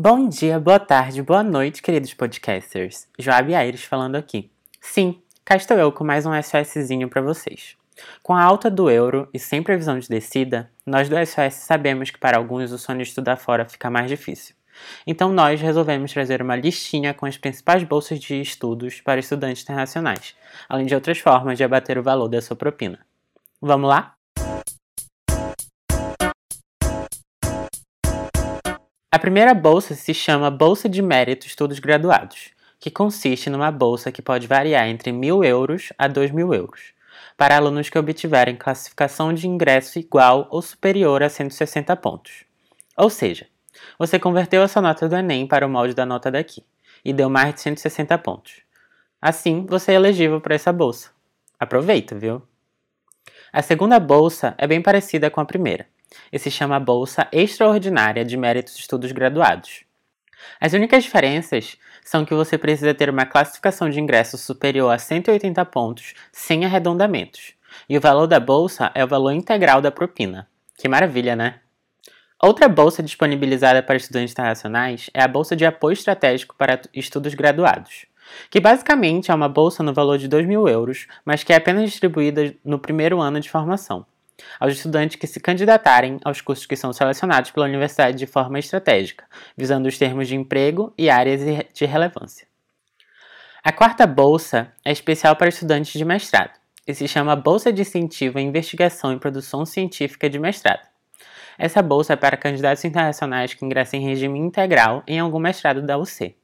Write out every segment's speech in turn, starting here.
Bom dia, boa tarde, boa noite, queridos podcasters. Joab Aires falando aqui. Sim, cá estou eu com mais um SOSzinho para vocês. Com a alta do euro e sem previsão de descida, nós do SOS sabemos que para alguns o sonho de estudar fora fica mais difícil. Então nós resolvemos trazer uma listinha com as principais bolsas de estudos para estudantes internacionais, além de outras formas de abater o valor da sua propina. Vamos lá? A primeira bolsa se chama Bolsa de Mérito Estudos Graduados, que consiste numa bolsa que pode variar entre mil euros a dois mil euros, para alunos que obtiverem classificação de ingresso igual ou superior a 160 pontos. Ou seja, você converteu a sua nota do Enem para o molde da nota daqui e deu mais de 160 pontos. Assim, você é elegível para essa bolsa. Aproveita, viu? A segunda bolsa é bem parecida com a primeira e se chama Bolsa Extraordinária de Méritos de Estudos Graduados. As únicas diferenças são que você precisa ter uma classificação de ingresso superior a 180 pontos sem arredondamentos, e o valor da bolsa é o valor integral da propina. Que maravilha, né? Outra bolsa disponibilizada para estudantes internacionais é a Bolsa de Apoio Estratégico para Estudos Graduados, que basicamente é uma bolsa no valor de 2 mil euros, mas que é apenas distribuída no primeiro ano de formação aos estudantes que se candidatarem aos cursos que são selecionados pela universidade de forma estratégica, visando os termos de emprego e áreas de relevância. A quarta bolsa é especial para estudantes de mestrado e se chama Bolsa de Incentivo à Investigação e Produção Científica de Mestrado. Essa bolsa é para candidatos internacionais que ingressem em regime integral em algum mestrado da UC.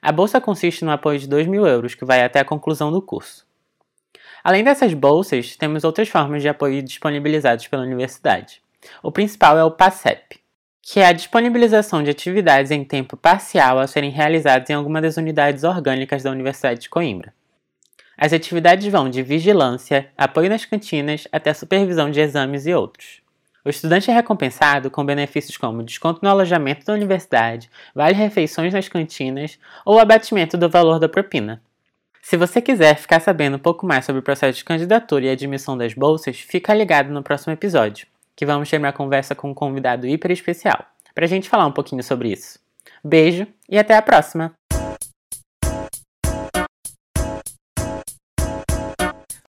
A bolsa consiste no apoio de 2 mil euros, que vai até a conclusão do curso. Além dessas bolsas, temos outras formas de apoio disponibilizadas pela universidade. O principal é o PASEP, que é a disponibilização de atividades em tempo parcial a serem realizadas em alguma das unidades orgânicas da Universidade de Coimbra. As atividades vão de vigilância, apoio nas cantinas, até supervisão de exames e outros. O estudante é recompensado com benefícios como desconto no alojamento da universidade, vale-refeições nas cantinas ou abatimento do valor da propina. Se você quiser ficar sabendo um pouco mais sobre o processo de candidatura e admissão das bolsas, fica ligado no próximo episódio, que vamos ter uma conversa com um convidado hiper especial, para a gente falar um pouquinho sobre isso. Beijo e até a próxima!